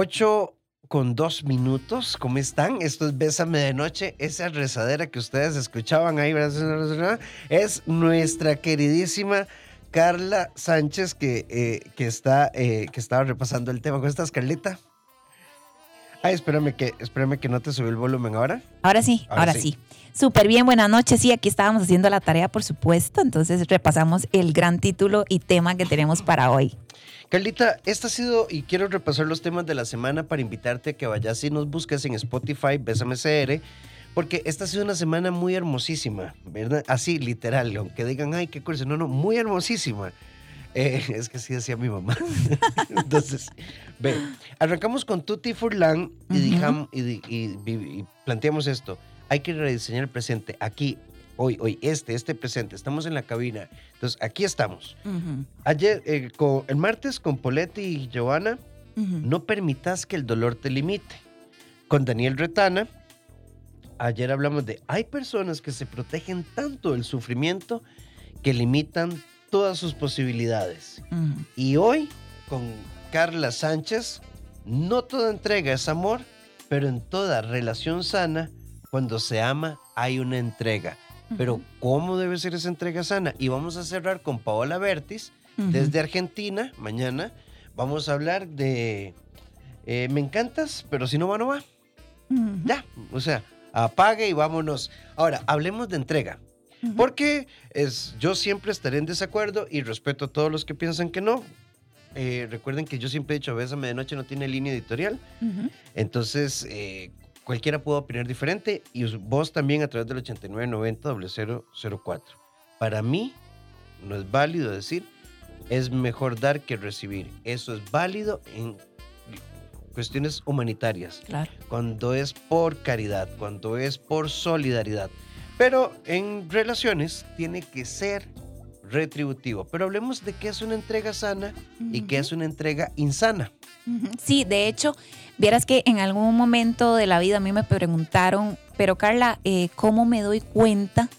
8 con dos minutos. ¿Cómo están? Esto es Bésame de Noche. Esa rezadera que ustedes escuchaban ahí es nuestra queridísima Carla Sánchez que, eh, que, está, eh, que estaba repasando el tema. ¿Cómo estás, Carlita? Ay, espérame que, espérame que no te subí el volumen ahora. Ahora sí, ahora, sí. Súper bien, buenas noches. Sí, aquí estábamos haciendo la tarea, por supuesto. Entonces repasamos el gran título y tema que tenemos para hoy. Carlita, esta ha sido, y quiero repasar los temas de la semana para invitarte a que vayas y nos busques en Spotify, Bésame CR, porque esta ha sido una semana muy hermosísima, ¿verdad? Así, literal, aunque digan, ay, qué curso, no, no, muy hermosísima. Eh, es que así decía mi mamá. Entonces, ve, arrancamos con Tutti Furlan y, y, planteamos esto. Hay que rediseñar el presente. Aquí, hoy, hoy, este, este presente. Estamos en la cabina. Entonces, aquí estamos. Ayer, eh, con, el martes, con Poletti y Giovanna, no permitas que el dolor te limite. Con Daniel Retana, ayer hablamos de, hay personas que se protegen tanto del sufrimiento que limitan todas sus posibilidades. Y hoy, con Carla Sánchez, no toda entrega es amor, pero en toda relación sana, cuando se ama, hay una entrega. Pero ¿cómo debe ser esa entrega sana? Y vamos a cerrar con Paola Bertis, desde Argentina, mañana. Vamos a hablar de eh, Me encantas, pero si no va, no va. Ya, o sea, apague y vámonos. Ahora, hablemos de entrega. Porque es, yo siempre estaré en desacuerdo y respeto a todos los que piensan que no. Eh, recuerden que yo siempre he dicho, a veces a medianoche no tiene línea editorial. Entonces, eh, cualquiera puede opinar diferente y vos también a través del 8990-004. Para mí, no es válido decir, es mejor dar que recibir. Eso es válido en cuestiones humanitarias. Claro. Cuando es por caridad, cuando es por solidaridad. Pero en relaciones tiene que ser retributivo. Pero hablemos de qué es una entrega sana y qué es una entrega insana. Sí, de hecho, vieras que en algún momento de la vida a mí me preguntaron, pero Carla, eh, ¿cómo me doy cuenta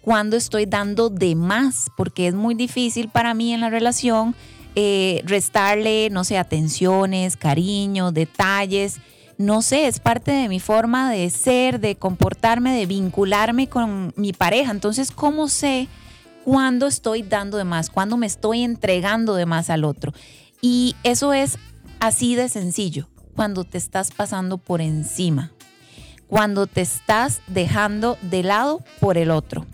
cuando estoy dando de más? Porque es muy difícil para mí en la relación eh, restarle, no sé, atenciones, cariño, detalles no sé, es parte de mi forma de ser, de comportarme, de vincularme con mi pareja. Entonces, ¿cómo sé cuándo estoy dando de más, cuándo me estoy entregando de más al otro? Y eso es así de sencillo, cuando te estás pasando por encima, cuando te estás dejando de lado por el otro,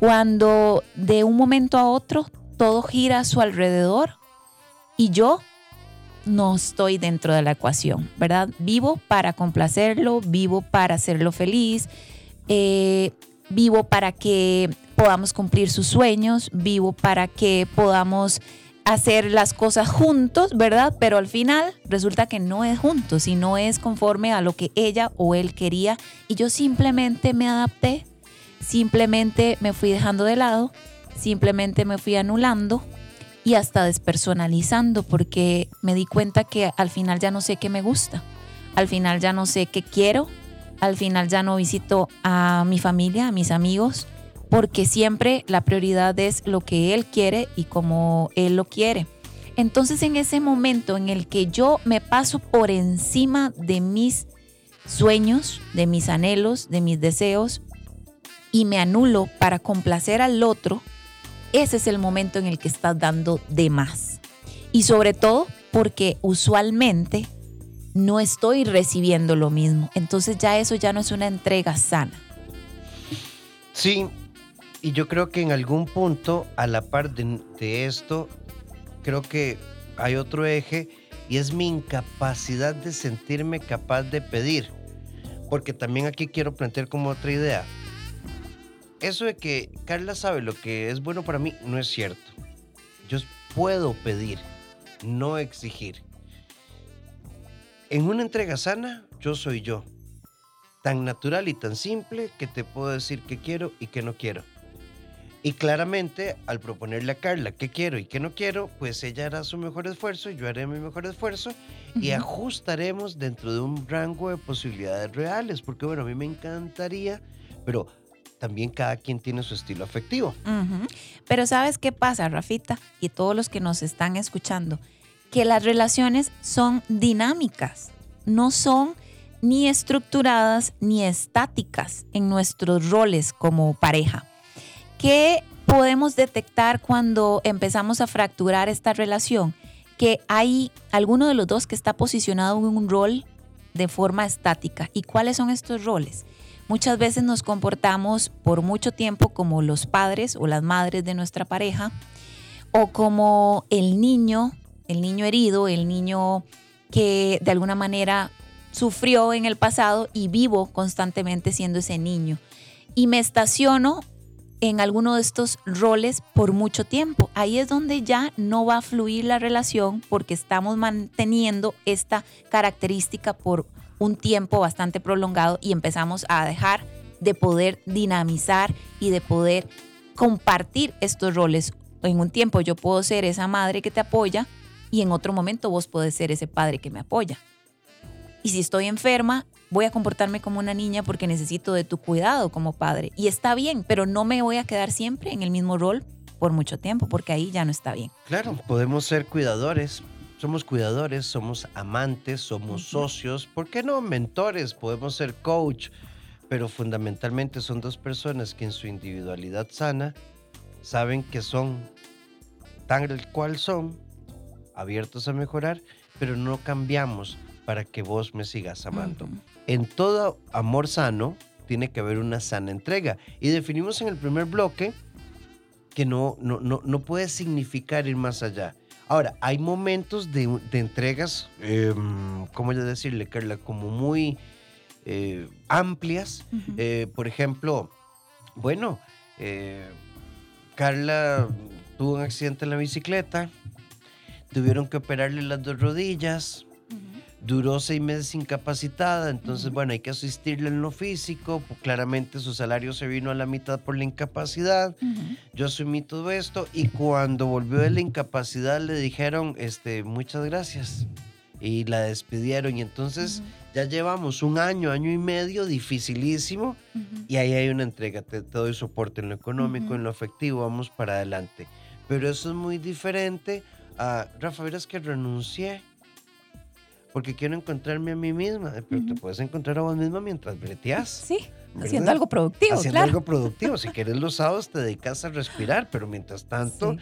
cuando de un momento a otro todo gira a su alrededor y yo no estoy dentro de la ecuación, ¿verdad? Vivo para complacerlo, vivo para hacerlo feliz, eh, vivo para que podamos cumplir sus sueños, vivo para que podamos hacer las cosas juntos, ¿verdad? Pero al final resulta que no es juntos y no es conforme a lo que ella o él quería y yo simplemente me adapté, simplemente me fui dejando de lado, simplemente me fui anulando y hasta despersonalizando porque me di cuenta que al final ya no sé qué me gusta, al final ya no sé qué quiero, al final ya no visito a mi familia, a mis amigos, porque siempre la prioridad es lo que él quiere y como él lo quiere. Entonces en ese momento en el que yo me paso por encima de mis sueños, de mis anhelos, de mis deseos, y me anulo para complacer al otro, ese es el momento en el que estás dando de más. Y sobre todo porque usualmente no estoy recibiendo lo mismo. Entonces ya eso ya no es una entrega sana. Sí, y yo creo que en algún punto, a la par de, esto, creo que hay otro eje y es mi incapacidad de sentirme capaz de pedir. Porque también aquí quiero plantear como otra idea eso de que Carla sabe lo que es bueno para mí no es cierto. Yo puedo pedir, no exigir. En una entrega sana, yo soy yo. Tan natural y tan simple que te puedo decir qué quiero y qué no quiero. Y claramente, al proponerle a Carla qué quiero y qué no quiero, pues ella hará su mejor esfuerzo, yo haré mi mejor esfuerzo y ajustaremos dentro de un rango de posibilidades reales. Porque bueno, a mí me encantaría, pero también cada quien tiene su estilo afectivo. Pero ¿sabes qué pasa, Rafita? Y todos los que nos están escuchando, que las relaciones son dinámicas, no son ni estructuradas ni estáticas en nuestros roles como pareja. ¿Qué podemos detectar cuando empezamos a fracturar esta relación? Que hay alguno de los dos que está posicionado en un rol de forma estática. ¿Y cuáles son estos roles? Muchas veces nos comportamos por mucho tiempo como los padres o las madres de nuestra pareja o como el niño, el niño herido, el niño que de alguna manera sufrió en el pasado y vivo constantemente siendo ese niño. Y me estaciono en alguno de estos roles por mucho tiempo. Ahí es donde ya no va a fluir la relación porque estamos manteniendo esta característica por un tiempo bastante prolongado y empezamos a dejar de poder dinamizar y de poder compartir estos roles. En un tiempo yo puedo ser esa madre que te apoya y en otro momento vos podés ser ese padre que me apoya. Y si estoy enferma, voy a comportarme como una niña porque necesito de tu cuidado como padre. Y está bien, pero no me voy a quedar siempre en el mismo rol por mucho tiempo, porque ahí ya no está bien. Claro, podemos ser cuidadores, somos cuidadores, somos amantes, somos socios, ¿por qué no mentores? Podemos ser coach, pero fundamentalmente son dos personas que en su individualidad sana saben que son tal cual son, abiertos a mejorar, pero no cambiamos para que vos me sigas amando. En todo amor sano tiene que haber una sana entrega. Y definimos en el primer bloque que no, no, no, puede significar ir más allá. Ahora, hay momentos de, entregas, em, ¿cómo yo decirle, Carla? Como muy eh, amplias. Eh, por ejemplo, bueno, eh, Carla tuvo un accidente en la bicicleta, tuvieron que operarle las dos rodillas, duró seis meses incapacitada, entonces, bueno, hay que asistirle en lo físico, pues, claramente su salario se vino a la mitad por la incapacidad, yo asumí todo esto y cuando volvió de la incapacidad le dijeron, este, muchas gracias y la despidieron y entonces ya llevamos un año, año y medio dificilísimo y ahí hay una entrega, te, doy soporte en lo económico, en lo afectivo, vamos para adelante. Pero eso es muy diferente a, Rafa, verás que renuncié porque quiero encontrarme a mí misma. Pero te puedes encontrar a vos misma mientras breteas. Sí, haciendo algo productivo. Haciendo algo productivo. Si quieres los sábados te dedicas a respirar, pero mientras tanto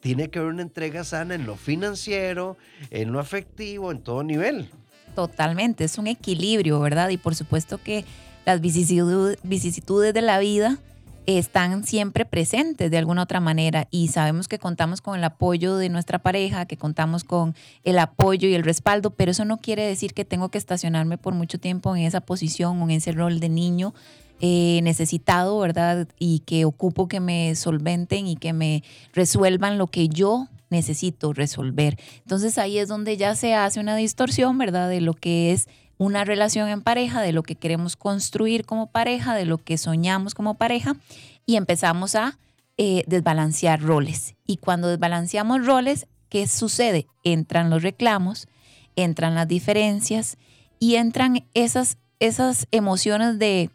tiene que haber una entrega sana en lo financiero, en lo afectivo, en todo nivel. Totalmente, es un equilibrio, ¿verdad? Y por supuesto que las vicisitudes de la vida están siempre presentes de alguna otra manera y sabemos que contamos con el apoyo de nuestra pareja, que contamos con el apoyo y el respaldo, pero eso no quiere decir que tengo que estacionarme por mucho tiempo en esa posición o en ese rol de niño eh, necesitado, ¿verdad? Y que ocupo que me solventen y que me resuelvan lo que yo necesito resolver. Entonces ahí es donde ya se hace una distorsión, ¿verdad? De lo que es una relación en pareja, de lo que queremos construir como pareja, de lo que soñamos como pareja y empezamos a eh, desbalancear roles. Y cuando desbalanceamos roles, ¿qué sucede? Entran los reclamos, entran las diferencias y entran esas, esas emociones de,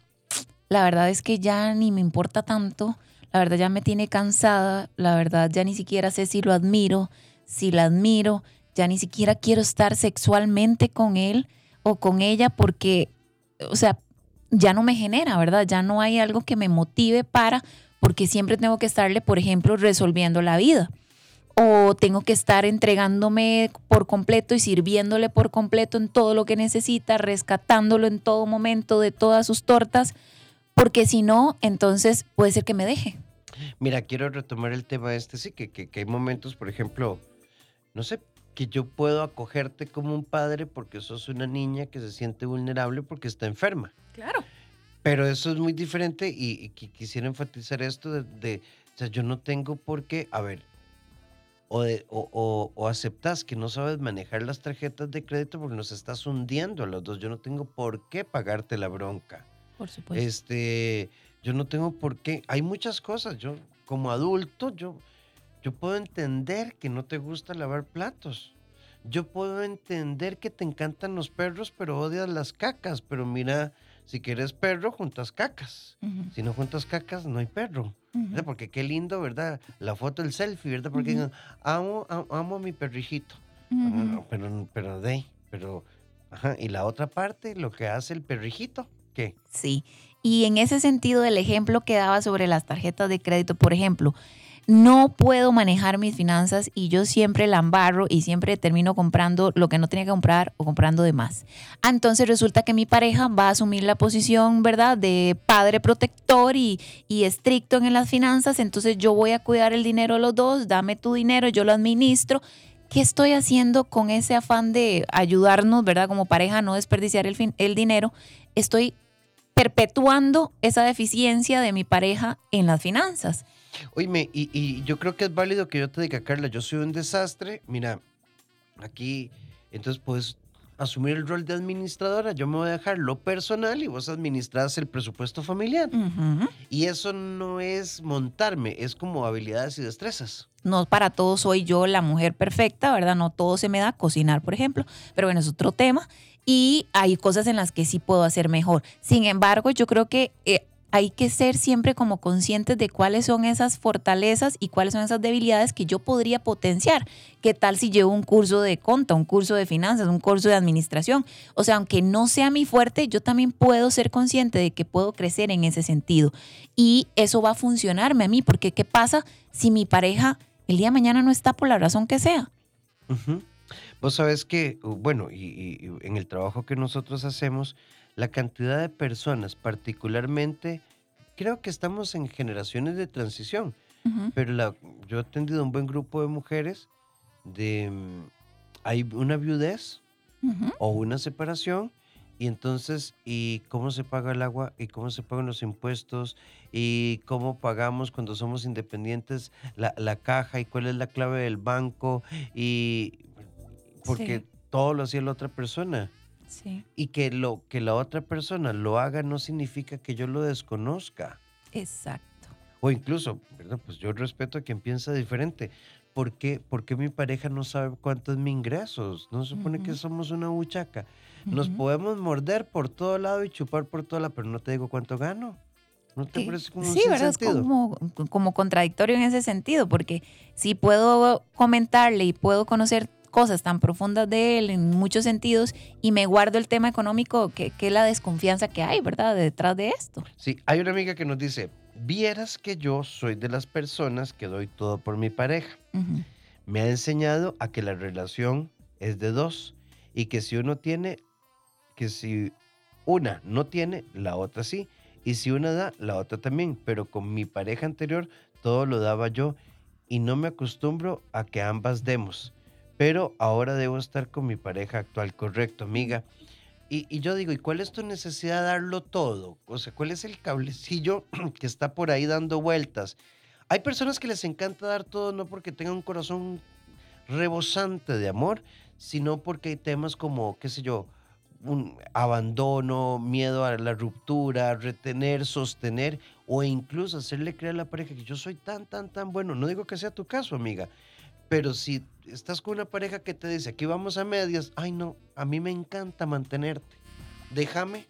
la verdad es que ya ni me importa tanto, la verdad ya me tiene cansada, la verdad ya ni siquiera sé si lo admiro, si la admiro, ya ni siquiera quiero estar sexualmente con él o con ella porque, o sea, ya no me genera, ¿verdad? Ya no hay algo que me motive para, porque siempre tengo que estarle, por ejemplo, resolviendo la vida. O tengo que estar entregándome por completo y sirviéndole por completo en todo lo que necesita, rescatándolo en todo momento de todas sus tortas, porque si no, entonces puede ser que me deje. Mira, quiero retomar el tema este, sí, que, que, que hay momentos, por ejemplo, no sé, que yo puedo acogerte como un padre porque sos una niña que se siente vulnerable porque está enferma. Claro. Pero eso es muy diferente y, quisiera enfatizar esto de, o sea, yo no tengo por qué, a ver, o, de, o, o, aceptas que no sabes manejar las tarjetas de crédito porque nos estás hundiendo a los dos. Yo no tengo por qué pagarte la bronca. Por supuesto. Este, yo no tengo por qué. Hay muchas cosas. Yo, como adulto, yo, yo puedo entender que no te gusta lavar platos. Yo puedo entender que te encantan los perros, pero odias las cacas. Pero mira, si quieres perro, juntas cacas. Si no juntas cacas, no hay perro. Porque qué lindo, ¿verdad? La foto, el selfie, ¿verdad? Porque amo, amo, a mi perrijito. Ujú. Pero, pero de, pero, ajá. Y la otra parte, lo que hace el perrijito, ¿qué? Sí. Y en ese sentido, el ejemplo que daba sobre las tarjetas de crédito, por ejemplo, no puedo manejar mis finanzas y yo siempre la embarro y siempre termino comprando lo que no tenía que comprar o comprando de más. Ah, Entonces resulta que mi pareja va a asumir la posición, ¿verdad?, de padre protector y, y estricto en las finanzas. Entonces yo voy a cuidar el dinero de los dos, dame tu dinero, yo lo administro. ¿Qué estoy haciendo con ese afán de ayudarnos, ¿verdad? Como pareja, a no desperdiciar el, el dinero. Estoy perpetuando esa deficiencia de mi pareja en las finanzas. Oíme, y, y yo creo que es válido que yo te diga, Carla, yo soy un desastre. Mira, aquí, entonces puedes asumir el rol de administradora. Yo me voy a dejar lo personal y vos administras el presupuesto familiar. Ujú. Y eso no es montarme, es como habilidades y destrezas. No para todos soy yo la mujer perfecta, ¿verdad? No todo se me da cocinar, por ejemplo, pero bueno, es otro tema. Y hay cosas en las que sí puedo hacer mejor. Sin embargo, yo creo que eh, hay que ser siempre como conscientes de cuáles son esas fortalezas y cuáles son esas debilidades que yo podría potenciar. ¿Qué tal si llevo un curso de conta, un curso de finanzas, un curso de administración? O sea, aunque no sea mi fuerte, yo también puedo ser consciente de que puedo crecer en ese sentido. Y eso va a funcionarme a mí, porque ¿qué pasa si mi pareja el día de mañana no está por la razón que sea? Ujú. Vos sabés que, uh, bueno, y en el trabajo que nosotros hacemos, la cantidad de personas, particularmente, creo que estamos en generaciones de transición, pero la, yo he atendido un buen grupo de mujeres de, mm, hay una viudez o una separación, y entonces, ¿y cómo se paga el agua? ¿Y cómo se pagan los impuestos? ¿Y cómo pagamos cuando somos independientes la, la caja? ¿Y cuál es la clave del banco? Y porque Sí. todo lo hacía la otra persona. Sí, Y que lo que la otra persona lo haga no significa que yo lo desconozca. exacto. O incluso, ¿verdad? Pues yo respeto a quien piensa diferente. ¿Por qué, por qué mi pareja no sabe cuánto es mi ingresos? No se supone que Ujú. somos una buchaca. Nos Ujú. podemos morder por todo lado y chupar por todo lado, pero no te digo cuánto gano. ¿No te Que- parece como sí, ¿verdad? Es como, como contradictorio en ese sentido, porque si puedo comentarle y puedo conocer cosas tan profundas de él en muchos sentidos y me guardo el tema económico, que, que es la desconfianza que hay, ¿verdad? Detrás de esto. Sí, hay una amiga que nos dice, vieras que yo soy de las personas que doy todo por mi pareja. Ujú. Me ha enseñado a que la relación es de dos y que si uno tiene, que si una no tiene, la otra sí. Y si una da, la otra también. Pero con mi pareja anterior todo lo daba yo y no me acostumbro a que ambas demos. Pero ahora debo estar con mi pareja actual, correcto, amiga. Y, yo digo, ¿y cuál es tu necesidad de darlo todo? O sea, ¿cuál es el cablecillo que está por ahí dando vueltas? Hay personas que les encanta dar todo no porque tengan un corazón rebosante de amor, sino porque hay temas como, qué sé yo, un abandono, miedo a la ruptura, retener, sostener o incluso hacerle creer a la pareja que yo soy tan, tan, tan bueno. No digo que sea tu caso, amiga, pero si estás con una pareja que te dice, aquí vamos a medias, ay no, a mí me encanta mantenerte, déjame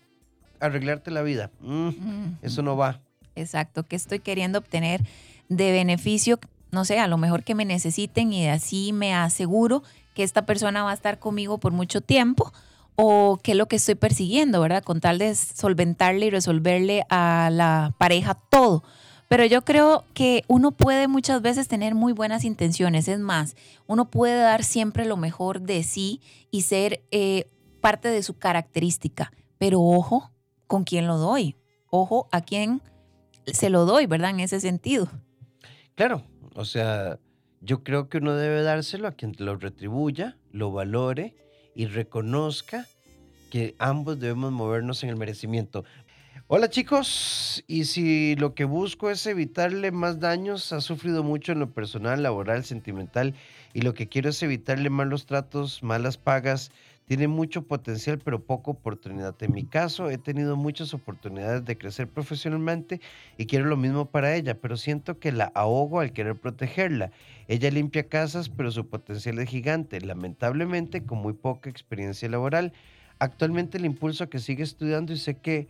arreglarte la vida. Mm, eso no va. Exacto, que estoy queriendo obtener de beneficio, no sé, a lo mejor que me necesiten y así me aseguro que esta persona va a estar conmigo por mucho tiempo o qué es lo que estoy persiguiendo, ¿verdad? Con tal de solventarle y resolverle a la pareja todo. Pero yo creo que uno puede muchas veces tener muy buenas intenciones. Es más, uno puede dar siempre lo mejor de sí y ser eh, parte de su característica. Pero ojo con quién lo doy. Ojo a quién se lo doy, ¿verdad? En ese sentido. Claro, o sea, yo creo que uno debe dárselo a quien lo retribuya, lo valore y reconozca que ambos debemos movernos en el merecimiento. Hola chicos, y si lo que busco es evitarle más daños, ha sufrido mucho en lo personal, laboral, sentimental, y lo que quiero es evitarle malos tratos, malas pagas, tiene mucho potencial pero poca oportunidad. En mi caso, he tenido muchas oportunidades de crecer profesionalmente y quiero lo mismo para ella, pero siento que la ahogo al querer protegerla. Ella limpia casas, pero su potencial es gigante, lamentablemente con muy poca experiencia laboral. Actualmente le impulso a que siga estudiando y sé que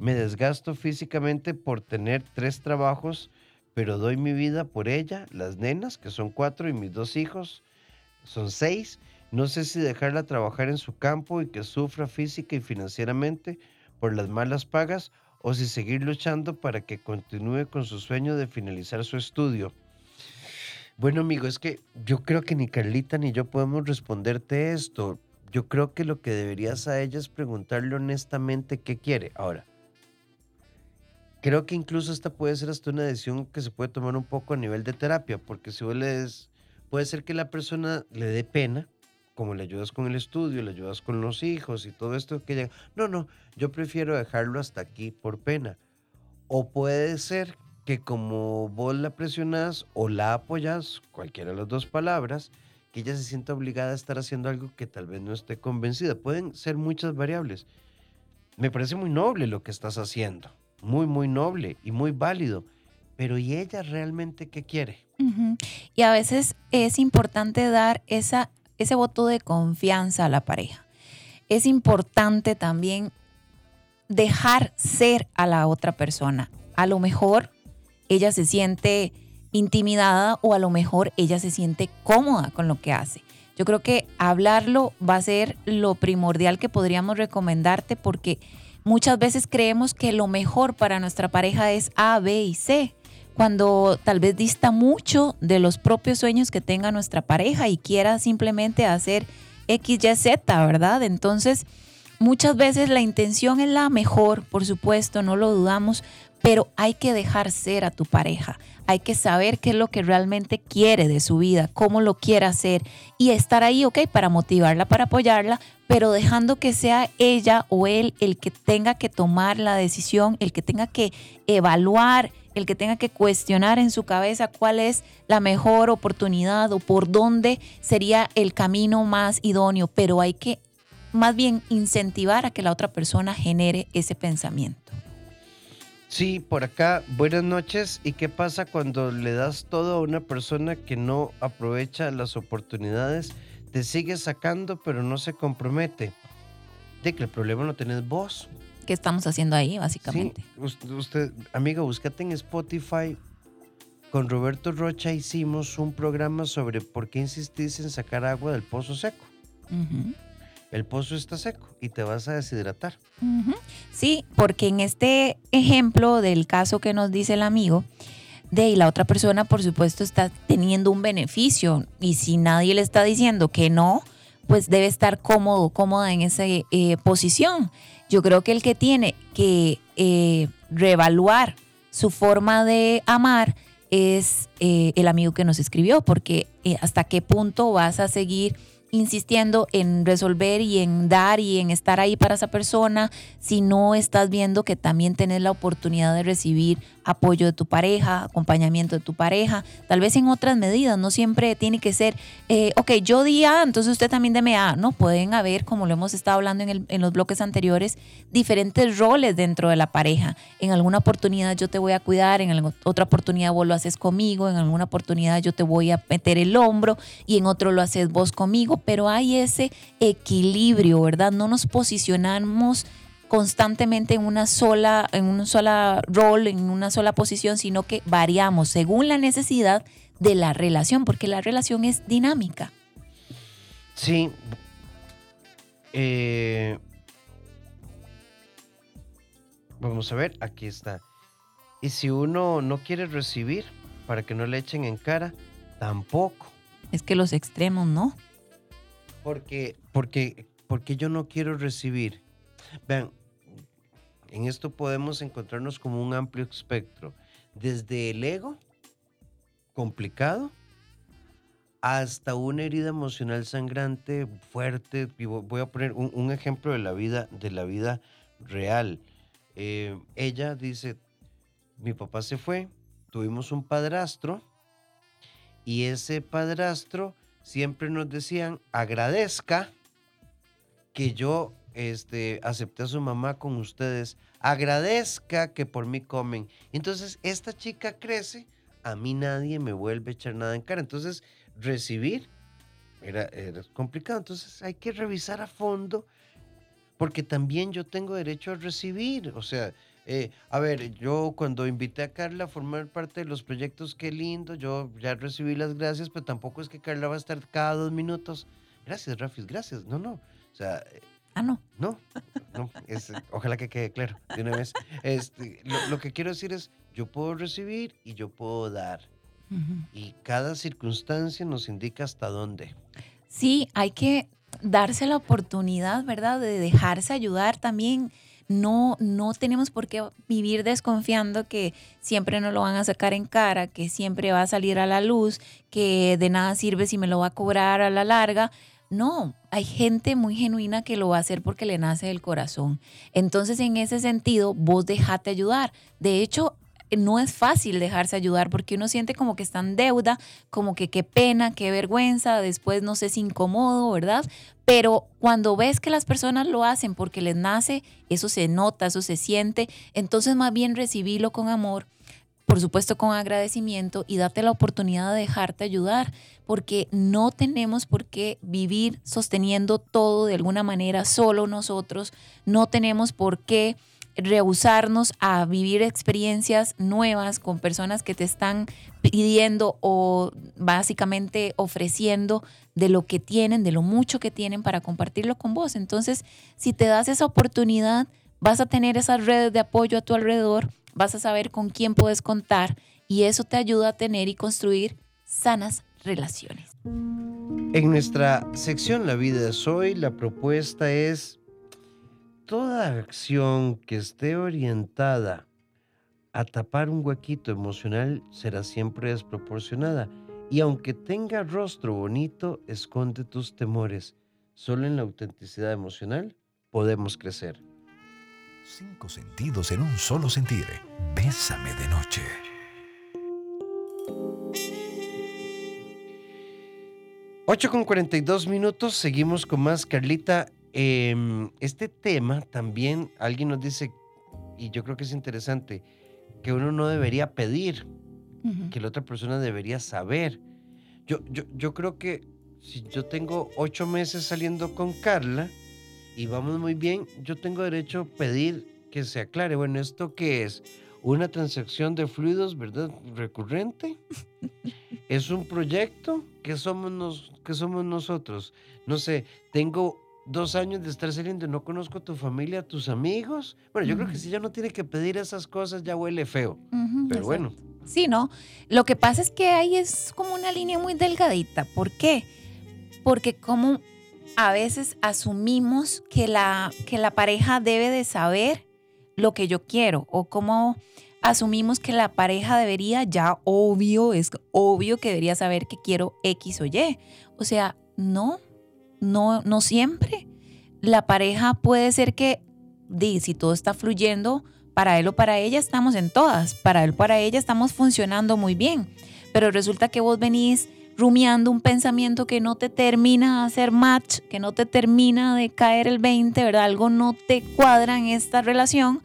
me desgasto físicamente por tener tres trabajos, pero doy mi vida por ella, las nenas, que son cuatro, y mis dos hijos, son seis. No sé si dejarla trabajar en su campo y que sufra física y financieramente por las malas pagas o si seguir luchando para que continúe con su sueño de finalizar su estudio. Bueno, amigo, es que yo creo que ni Carlita ni yo podemos responderte esto. Yo creo que lo que deberías a ella es preguntarle honestamente qué quiere. Ahora, creo que incluso esta puede ser hasta una decisión que se puede tomar un poco a nivel de terapia, porque si vos puede ser que la persona le dé pena, como le ayudas con el estudio, le ayudas con los hijos y todo esto que llega. No, no, yo prefiero dejarlo hasta aquí por pena. O puede ser que como vos la presionás o la apoyas, cualquiera de las dos palabras, que ella se sienta obligada a estar haciendo algo que tal vez no esté convencida. Pueden ser muchas variables. Me parece muy noble lo que estás haciendo muy, muy noble y muy válido. Pero ¿y ella realmente qué quiere? Y a veces es importante dar esa, ese voto de confianza a la pareja. Es importante también dejar ser a la otra persona. A lo mejor ella se siente intimidada o a lo mejor ella se siente cómoda con lo que hace. Yo creo que hablarlo va a ser lo primordial que podríamos recomendarte porque Muchas veces creemos que lo mejor para nuestra pareja es A, B y C, cuando tal vez dista mucho de los propios sueños que tenga nuestra pareja y quiera simplemente hacer X, Y, Z, ¿verdad? Entonces, muchas veces la intención es la mejor, por supuesto, no lo dudamos, pero hay que dejar ser a tu pareja. Hay que saber qué es lo que realmente quiere de su vida, cómo lo quiere hacer y estar ahí, ok, para motivarla, para apoyarla, pero dejando que sea ella o él el que tenga que tomar la decisión, el que tenga que evaluar, el que tenga que cuestionar en su cabeza cuál es la mejor oportunidad o por dónde sería el camino más idóneo, pero hay que más bien incentivar a que la otra persona genere ese pensamiento. Sí, por acá, buenas noches. ¿Y qué pasa cuando le das todo a una persona que no aprovecha las oportunidades? Te sigue sacando, pero no se compromete. De que el problema lo tenés vos. ¿Qué estamos haciendo ahí, básicamente? Sí, usted, amiga, búscate en Spotify. Con Roberto Rocha hicimos un programa sobre por qué insistís en sacar agua del pozo seco el pozo está seco y te vas a deshidratar. Sí, porque en este ejemplo del caso que nos dice el amigo, de la otra persona, por supuesto, está teniendo un beneficio y si nadie le está diciendo que no, pues debe estar cómodo, cómoda en esa eh, posición. Yo creo que el que tiene que eh, reevaluar su forma de amar es eh, el amigo que nos escribió, porque hasta qué punto vas a seguir insistiendo en resolver y en dar y en estar ahí para esa persona si no estás viendo que también tenés la oportunidad de recibir apoyo de tu pareja, acompañamiento de tu pareja, tal vez en otras medidas, no siempre tiene que ser, eh, ok, yo di A, entonces usted también deme A, no, pueden haber, como lo hemos estado hablando en, en los bloques anteriores, diferentes roles dentro de la pareja. En alguna oportunidad yo te voy a cuidar, en otra oportunidad vos lo haces conmigo, en alguna oportunidad yo te voy a meter el hombro y en otro lo haces vos conmigo, pero hay ese equilibrio, ¿verdad? No nos posicionamos constantemente en una sola, en un sola rol, en una sola posición, sino que variamos según la necesidad de la relación, porque la relación es dinámica. Sí. Eh, vamos a ver, aquí está. Y si uno no quiere recibir, para que no le echen en cara, tampoco. Es que los extremos, ¿no? Porque, porque, porque yo no quiero recibir. Vean, en esto podemos encontrarnos como un amplio espectro, desde el ego complicado hasta una herida emocional sangrante fuerte. Voy a poner un, ejemplo de la vida, de la vida real. Eh, ella dice, mi papá se fue, tuvimos un padrastro y ese padrastro siempre nos decían, agradezca que yo este, acepté a su mamá con ustedes, agradezca que por mí comen. Entonces, esta chica crece, a mí nadie me vuelve a echar nada en cara. Entonces, recibir era, era complicado. Entonces, hay que revisar a fondo, porque también yo tengo derecho a recibir. O sea, eh, a ver, yo cuando invité a Carla a formar parte de los proyectos, qué lindo, yo ya recibí las gracias, pero tampoco es que Carla va a estar cada dos minutos gracias, Rafis, gracias. No, no. O sea, Ah, no. no, no. es- ojalá que quede claro de una vez. Este, lo, lo que quiero decir es, yo puedo recibir y yo puedo dar. Y cada circunstancia nos indica hasta dónde. Sí, hay que darse la oportunidad, ¿verdad? De dejarse ayudar también. No, no tenemos por qué vivir desconfiando que siempre nos lo van a sacar en cara, que siempre va a salir a la luz, que de nada sirve si me lo va a cobrar a la larga. No, hay gente muy genuina que lo va a hacer porque le nace del corazón. Entonces, en ese sentido, vos dejate ayudar. De hecho, no es fácil dejarse ayudar porque uno siente como que está en deuda, como que qué pena, qué vergüenza, después no sé si incómodo, ¿verdad? Pero cuando ves que las personas lo hacen porque les nace, eso se nota, eso se siente, entonces más bien recibilo con amor, por supuesto con agradecimiento y date la oportunidad de dejarte ayudar, porque no tenemos por qué vivir sosteniendo todo de alguna manera solo nosotros, no tenemos por qué rehusarnos a vivir experiencias nuevas con personas que te están pidiendo o básicamente ofreciendo de lo que tienen, de lo mucho que tienen para compartirlo con vos. Entonces, si te das esa oportunidad, vas a tener esas redes de apoyo a tu alrededor, vas a saber con quién puedes contar y eso te ayuda a tener y construir sanas relaciones. En nuestra sección La vida es hoy, la propuesta es toda acción que esté orientada a tapar un huequito emocional será siempre desproporcionada. Y aunque tenga rostro bonito, esconde tus temores. Solo en la autenticidad emocional podemos crecer. Cinco sentidos en un solo sentir. Bésame de noche. Ocho con 42 minutos, seguimos con más. Carlita, em, este tema también alguien nos dice, y yo creo que es interesante, que uno no debería pedir, que la otra persona debería saber. Yo, yo, yo creo que si yo tengo ocho meses saliendo con Carla y vamos muy bien, yo tengo derecho a pedir que se aclare. Bueno, ¿esto qué es? ¿Una transacción de fluidos, verdad? ¿Recurrente? ¿Es un proyecto? ¿Qué somos, nos, qué somos nosotros? No sé, tengo dos años de estar saliendo no conozco a tu familia, a tus amigos. Bueno, yo creo que si ya no tiene que pedir esas cosas, ya huele feo. Pero exacto. bueno. Sí, ¿no? Lo que pasa es que ahí es como una línea muy delgadita. ¿Por qué? Porque como a veces asumimos que la, que la pareja debe de saber lo que yo quiero o como asumimos que la pareja debería, ya obvio, es obvio que debería saber que quiero X o Y. O sea, no, no, no siempre. La pareja puede ser que, si todo está fluyendo, para él o para ella estamos en todas, para él o para ella estamos funcionando muy bien, pero resulta que vos venís rumiando un pensamiento que no te termina de hacer match, que no te termina de caer el 20, ¿verdad? Algo no te cuadra en esta relación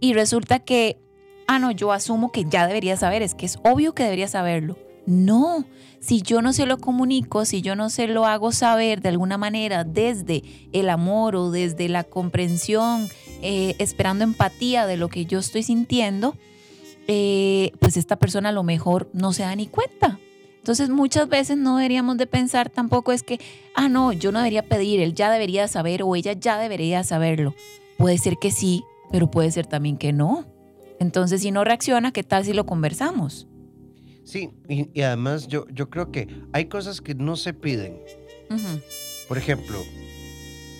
y resulta que, ah, no, yo asumo que ya debería saber, es que es obvio que debería saberlo. No, si yo no se lo comunico, si yo no se lo hago saber de alguna manera desde el amor o desde la comprensión, eh, esperando empatía de lo que yo estoy sintiendo, eh, pues esta persona a lo mejor no se da ni cuenta. Entonces muchas veces no deberíamos de pensar tampoco es que, ah, no, yo no debería pedir, él ya debería saber o ella ya debería saberlo. Puede ser que sí, pero puede ser también que no. Entonces si no reacciona, ¿qué tal si lo conversamos? Sí, y, y además yo, yo creo que hay cosas que no se piden. Por ejemplo,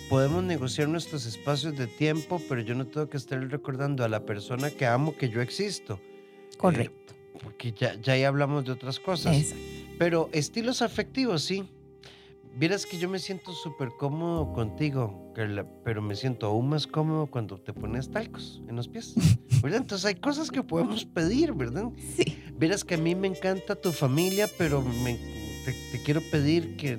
podemos negociar nuestros espacios de tiempo, pero yo no tengo que estar recordando a la persona que amo que yo existo. Correcto. Porque ya, ya ahí hablamos de otras cosas. Pero estilos afectivos, sí. Vieras que yo me siento súper cómodo contigo, Carla, pero me siento aún más cómodo cuando te pones talcos en los pies. ¿Verdad? Entonces hay cosas que podemos pedir, ¿verdad? Sí. Vieras que a mí me encanta tu familia, pero me- te, te quiero pedir que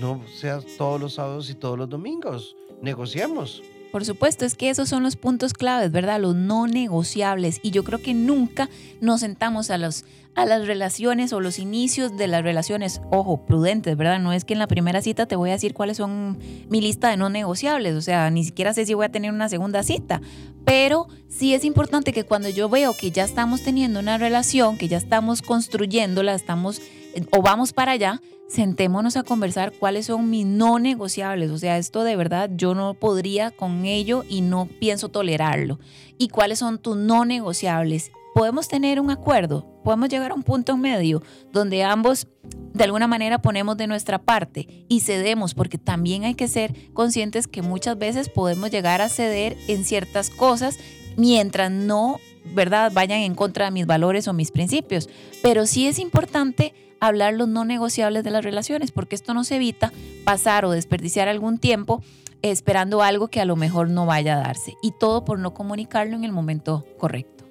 no seas todos los sábados y todos los domingos. Negociamos. Por supuesto, es que esos son los puntos claves, ¿verdad? Los no negociables. Y yo creo que nunca nos sentamos a, los, a las relaciones o los inicios de las relaciones, ojo, prudentes, ¿verdad? No es que en la primera cita te voy a decir cuáles son mi lista de no negociables, o sea, ni siquiera sé si voy a tener una segunda cita. Pero sí es importante que cuando yo veo que ya estamos teniendo una relación, que ya estamos construyéndola, estamos o vamos para allá, sentémonos a conversar cuáles son mis no negociables. O sea, esto de verdad yo no podría con ello y no pienso tolerarlo. Y cuáles son tus no negociables. Podemos tener un acuerdo, podemos llegar a un punto en medio donde ambos de alguna manera ponemos de nuestra parte y cedemos, porque también hay que ser conscientes que muchas veces podemos llegar a ceder en ciertas cosas mientras no, ¿verdad?, vayan en contra de mis valores o mis principios. Pero sí es importante hablar los no negociables de las relaciones, porque esto nos evita pasar o desperdiciar algún tiempo esperando algo que a lo mejor no vaya a darse. Y todo por no comunicarlo en el momento correcto.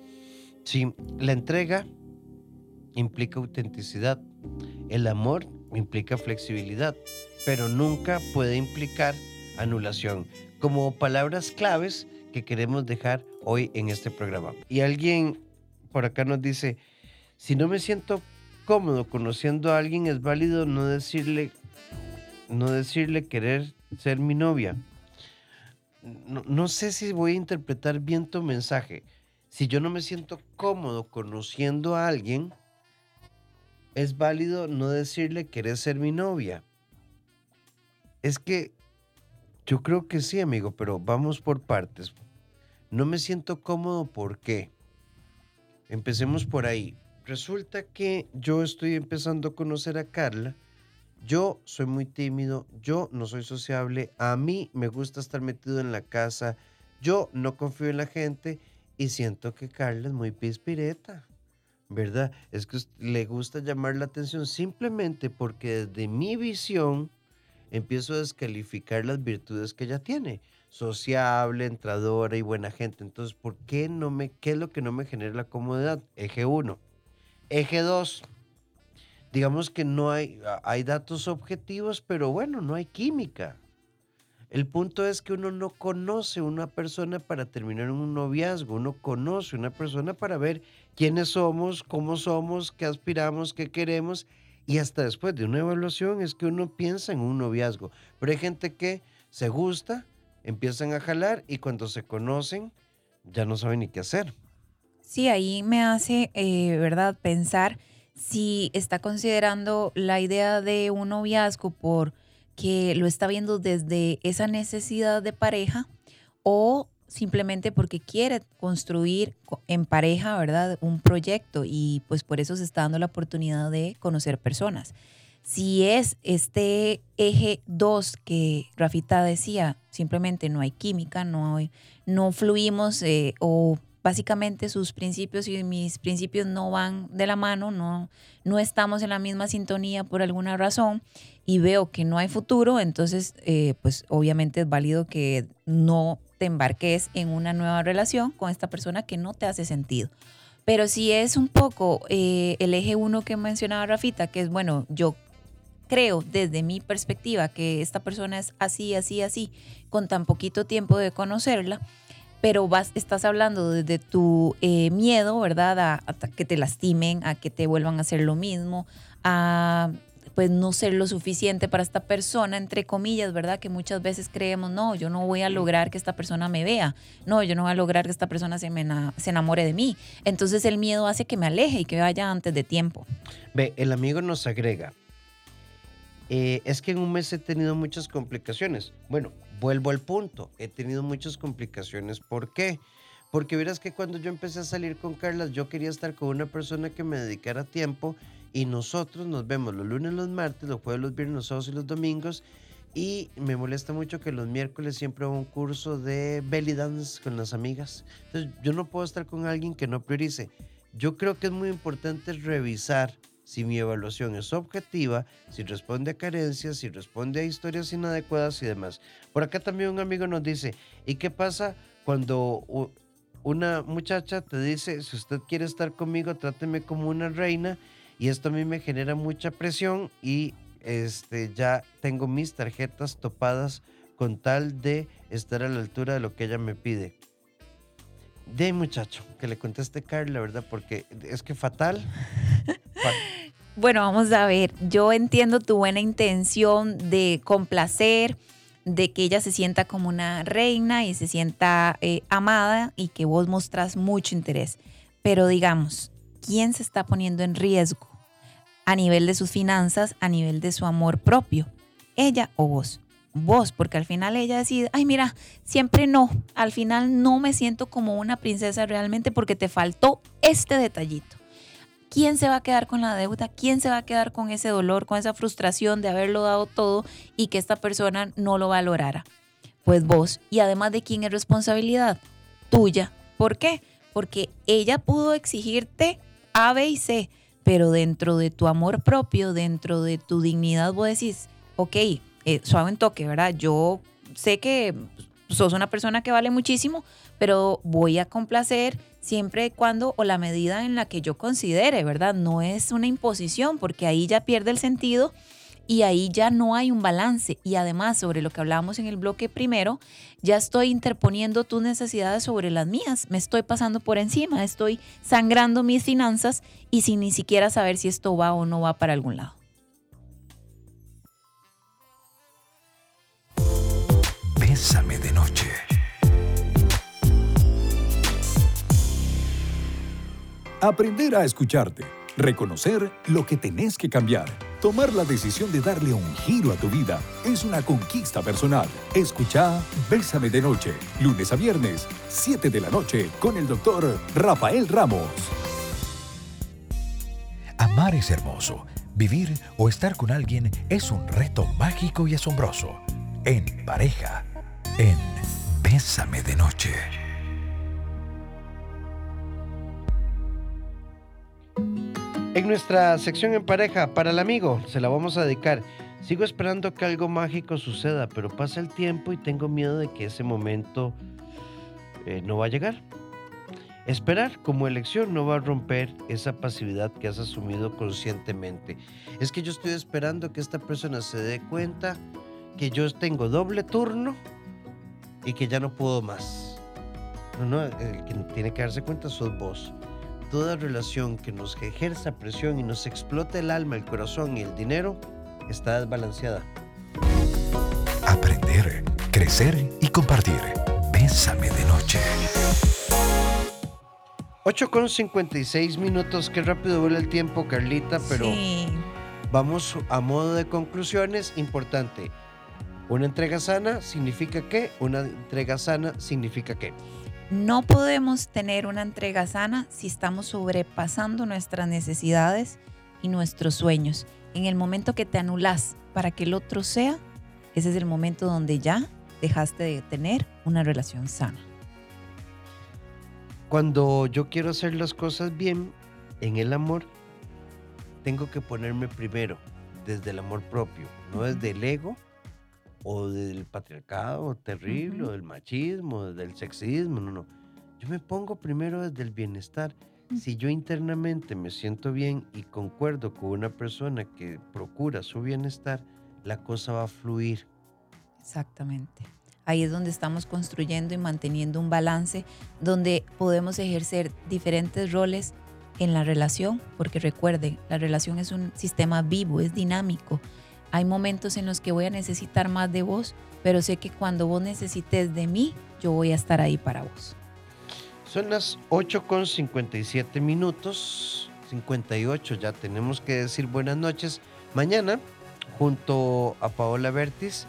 Sí, la entrega implica autenticidad. El amor implica flexibilidad, pero nunca puede implicar anulación. Como palabras claves que queremos dejar hoy en este programa. Y alguien por acá nos dice, si no me siento cómodo conociendo a alguien, es válido no decirle, no decirle querer ser mi novia. No, no sé si voy a interpretar bien tu mensaje. Si yo no me siento cómodo conociendo a alguien, es válido no decirle querer ser mi novia. Es que yo creo que sí, amigo, pero vamos por partes. No me siento cómodo, ¿por qué? Empecemos por ahí. Resulta que yo estoy empezando a conocer a Carla. Yo soy muy tímido, yo no soy sociable, a mí me gusta estar metido en la casa, yo no confío en la gente y siento que Carla es muy pispireta, ¿verdad? Es que le gusta llamar la atención simplemente porque desde mi visión empiezo a descalificar las virtudes que ella tiene. Sociable, entradora y buena gente. Entonces, ¿por qué no me, qué es lo que no me genera la comodidad? Eje 1. Eje 2. Digamos que no hay, hay datos objetivos, pero bueno, no hay química. El punto es que uno no conoce una persona para terminar un noviazgo, uno conoce una persona para ver quiénes somos, cómo somos, qué aspiramos, qué queremos y hasta después de una evaluación es que uno piensa en un noviazgo. Pero hay gente que se gusta, empiezan a jalar y cuando se conocen ya no saben ni qué hacer. Sí, ahí me hace, eh, ¿verdad?, pensar si está considerando la idea de un noviazgo por que lo está viendo desde esa necesidad de pareja o simplemente porque quiere construir en pareja, ¿verdad? Un proyecto y pues por eso se está dando la oportunidad de conocer personas. Si es este eje 2 que Rafita decía, simplemente no hay química, no, hay, no fluimos eh, o básicamente sus principios y mis principios no van de la mano, no, no estamos en la misma sintonía por alguna razón y veo que no hay futuro, entonces eh, pues obviamente es válido que no te embarques en una nueva relación con esta persona que no te hace sentido. Pero si es un poco eh, el eje uno que mencionaba Rafita, que es bueno, yo creo desde mi perspectiva que esta persona es así, así, así, con tan poquito tiempo de conocerla, pero vas, estás hablando desde tu eh, miedo, ¿verdad? A, que te lastimen, a que te vuelvan a hacer lo mismo, a pues no ser lo suficiente para esta persona, entre comillas, ¿verdad? Que muchas veces creemos, no, yo no voy a lograr que esta persona me vea, no, yo no voy a lograr que esta persona se, me se enamore de mí. Entonces el miedo hace que me aleje y que vaya antes de tiempo. Ve, el amigo nos agrega, eh, es que en un mes he tenido muchas complicaciones. Bueno, vuelvo al punto, he tenido muchas complicaciones. ¿Por qué? Porque verás que cuando yo empecé a salir con Carlas, yo quería estar con una persona que me dedicara tiempo y nosotros nos vemos los lunes, los martes, los jueves, los viernes, los sábados y los domingos. Y me molesta mucho que los miércoles siempre hago un curso de belly dance con las amigas. Entonces, yo no puedo estar con alguien que no priorice. Yo creo que es muy importante revisar si mi evaluación es objetiva, si responde a carencias, si responde a historias inadecuadas y demás. Por acá también un amigo nos dice, ¿y qué pasa cuando una muchacha te dice, si usted quiere estar conmigo, tráteme como una reina? Y esto a mí me genera mucha presión y este, ya tengo mis tarjetas topadas con tal de estar a la altura de lo que ella me pide. De muchacho, que le conteste Carla, ¿verdad? Porque es que fatal. Bueno, vamos a ver, yo entiendo tu buena intención de complacer, de que ella se sienta como una reina y se sienta eh, amada y que vos mostrás mucho interés. Pero digamos, ¿quién se está poniendo en riesgo? a nivel de sus finanzas, a nivel de su amor propio. Ella o vos. Vos, porque al final ella decide, ay mira, siempre no, al final no me siento como una princesa realmente porque te faltó este detallito. ¿Quién se va a quedar con la deuda? ¿Quién se va a quedar con ese dolor, con esa frustración de haberlo dado todo y que esta persona no lo valorara? Pues vos. Y además de quién es responsabilidad? Tuya. ¿Por qué? Porque ella pudo exigirte A, B y C, pero dentro de tu amor propio, dentro de tu dignidad, vos decís, ok, eh, suave en toque, ¿verdad? Yo sé que sos una persona que vale muchísimo, pero voy a complacer siempre y cuando o la medida en la que yo considere, ¿verdad? No es una imposición porque ahí ya pierde el sentido y ahí ya no hay un balance. Y además, sobre lo que hablábamos en el bloque primero, ya estoy interponiendo tus necesidades sobre las mías, me estoy pasando por encima, estoy sangrando mis finanzas y sin ni siquiera saber si esto va o no va para algún lado. Aprender a escucharte. Reconocer lo que tenés que cambiar. Tomar la decisión de darle un giro a tu vida es una conquista personal. Escucha Bésame de Noche, lunes a viernes, 7 de la noche, con el doctor Rafael Ramos. Amar es hermoso. Vivir o estar con alguien es un reto mágico y asombroso. En pareja. En Bésame de Noche. En nuestra sección en pareja, para el amigo, se la vamos a dedicar. Sigo esperando que algo mágico suceda, pero pasa el tiempo y tengo miedo de que ese momento eh, no va a llegar. Esperar como elección no va a romper esa pasividad que has asumido conscientemente. Es que yo estoy esperando que esta persona se dé cuenta que yo tengo doble turno y que ya no puedo más. No, no, el que tiene que darse cuenta sos vos toda relación que nos ejerza presión y nos explota el alma, el corazón y el dinero está desbalanceada. Aprender, crecer y compartir. Bésame de noche. 8 con 56 minutos, qué rápido vuela el tiempo, Carlita, pero Sí. vamos a modo de conclusiones. Importante, una entrega sana significa qué, una entrega sana significa qué. No podemos tener una entrega sana si estamos sobrepasando nuestras necesidades y nuestros sueños. En el momento que te anulas para que el otro sea, ese es el momento donde ya dejaste de tener una relación sana. Cuando yo quiero hacer las cosas bien en el amor, tengo que ponerme primero desde el amor propio, no desde el ego o del patriarcado terrible, Ujú. o del machismo, del sexismo, no, no. Yo me pongo primero desde el bienestar. Si yo internamente me siento bien y concuerdo con una persona que procura su bienestar, la cosa va a fluir. Exactamente. Ahí es donde estamos construyendo y manteniendo un balance, donde podemos ejercer diferentes roles en la relación, porque recuerden, la relación es un sistema vivo, es dinámico. Hay momentos en los que voy a necesitar más de vos, pero sé que cuando vos necesites de mí, yo voy a estar ahí para vos. Son las 8 con 57 minutos, 58 ya tenemos que decir buenas noches. Mañana, junto a Paola Bertis,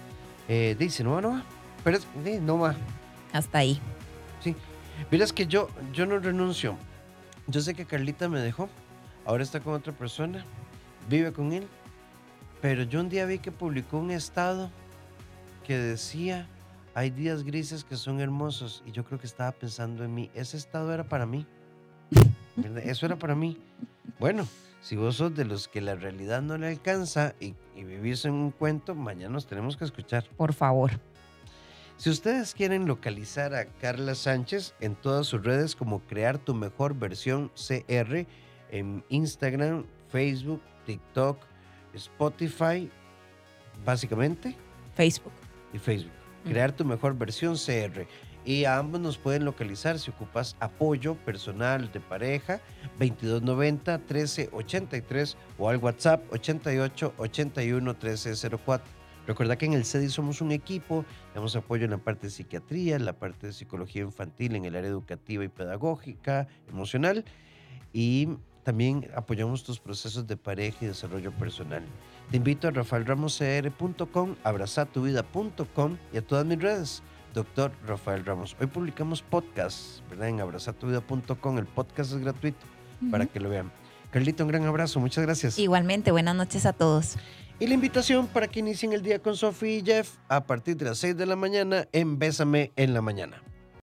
eh, dice, no no pero eh, no va. Hasta ahí. Sí, miras que yo, yo no renuncio. Yo sé que Carlita me dejó, ahora está con otra persona, vive con él, pero yo un día vi que publicó un estado que decía, hay días grises que son hermosos, y yo creo que estaba pensando en mí, ese estado era para mí, eso era para mí. Bueno, si vos sos de los que la realidad no le alcanza y, y vivís en un cuento, mañana nos tenemos que escuchar. Por favor. Si ustedes quieren localizar a Carla Sánchez en todas sus redes como crear tu mejor versión CR en Instagram, Facebook, TikTok, Spotify, básicamente, Facebook. y Facebook. Crear tu mejor versión CR. Y a ambos nos pueden localizar si ocupas apoyo personal de pareja 2290 1383 o al WhatsApp 88 81 1304. Recuerda que en el CEDI somos un equipo, damos apoyo en la parte de psiquiatría, en la parte de psicología infantil, en el área educativa y pedagógica, emocional. Y también apoyamos tus procesos de pareja y desarrollo personal. Te invito a rafaelramoscr.com, abrazatuvida.com y a todas mis redes. Doctor Rafael Ramos. Hoy publicamos podcast, ¿verdad? En abrazatuvida.com. El podcast es gratuito para que lo vean. Carlita, un gran abrazo. Muchas gracias. Igualmente, buenas noches a todos. Y la invitación para que inicien el día con Sofía y Jeff a partir de las 6 de la mañana en Bésame en la mañana.